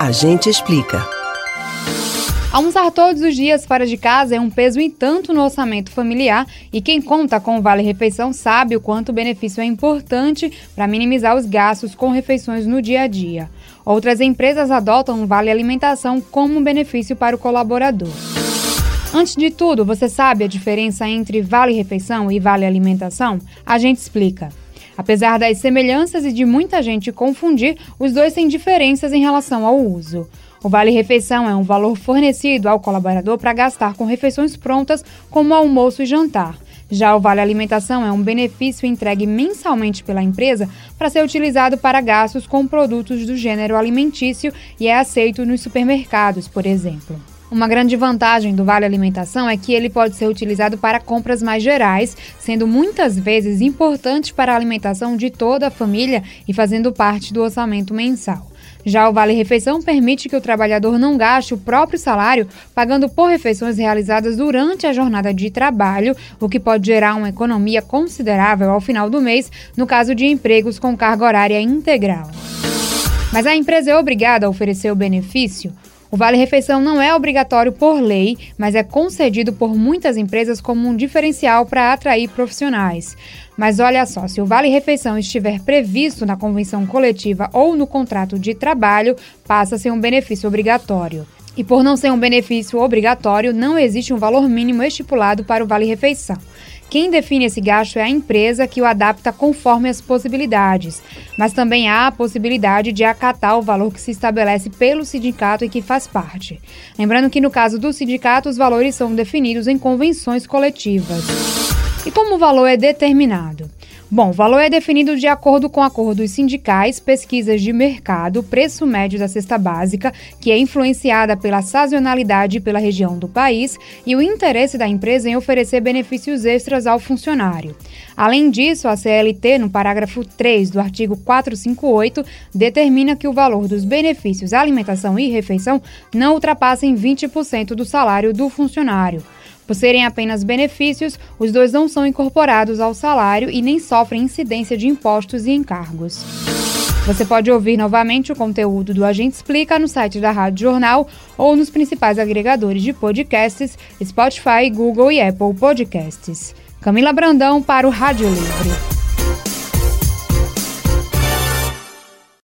A gente explica. Almoçar todos os dias fora de casa é um peso e tanto no orçamento familiar e quem conta com o Vale Refeição sabe o quanto o benefício é importante para minimizar os gastos com refeições no dia a dia. Outras empresas adotam o Vale Alimentação como um benefício para o colaborador. Antes de tudo, você sabe a diferença entre Vale Refeição e Vale Alimentação? A gente explica. Apesar das semelhanças e de muita gente confundir, os dois têm diferenças em relação ao uso. O Vale Refeição é um valor fornecido ao colaborador para gastar com refeições prontas, como almoço e jantar. Já o Vale Alimentação é um benefício entregue mensalmente pela empresa para ser utilizado para gastos com produtos do gênero alimentício e é aceito nos supermercados, por exemplo. Uma grande vantagem do Vale Alimentação é que ele pode ser utilizado para compras mais gerais, sendo muitas vezes importante para a alimentação de toda a família e fazendo parte do orçamento mensal. Já o Vale Refeição permite que o trabalhador não gaste o próprio salário pagando por refeições realizadas durante a jornada de trabalho, o que pode gerar uma economia considerável ao final do mês, no caso de empregos com carga horária integral. Mas a empresa é obrigada a oferecer o benefício? O Vale Refeição não é obrigatório por lei, mas é concedido por muitas empresas como um diferencial para atrair profissionais. Mas olha só, se o Vale Refeição estiver previsto na convenção coletiva ou no contrato de trabalho, passa a ser um benefício obrigatório. E por não ser um benefício obrigatório, não existe um valor mínimo estipulado para o Vale Refeição. Quem define esse gasto é a empresa que o adapta conforme as possibilidades, mas também há a possibilidade de acatar o valor que se estabelece pelo sindicato e que faz parte. Lembrando que no caso do sindicato, os valores são definidos em convenções coletivas. E como o valor é determinado? Bom, o valor é definido de acordo com acordos sindicais, pesquisas de mercado, preço médio da cesta básica, que é influenciada pela sazonalidade pela região do país, e o interesse da empresa em oferecer benefícios extras ao funcionário. Além disso, a CLT, no parágrafo 3 do artigo 458, determina que o valor dos benefícios alimentação e refeição não ultrapassem 20% do salário do funcionário. Por serem apenas benefícios, os dois não são incorporados ao salário e nem sofrem incidência de impostos e encargos. Você pode ouvir novamente o conteúdo do Agente Explica no site da Rádio Jornal ou nos principais agregadores de podcasts, Spotify, Google e Apple Podcasts. Camila Brandão para o Rádio Livre.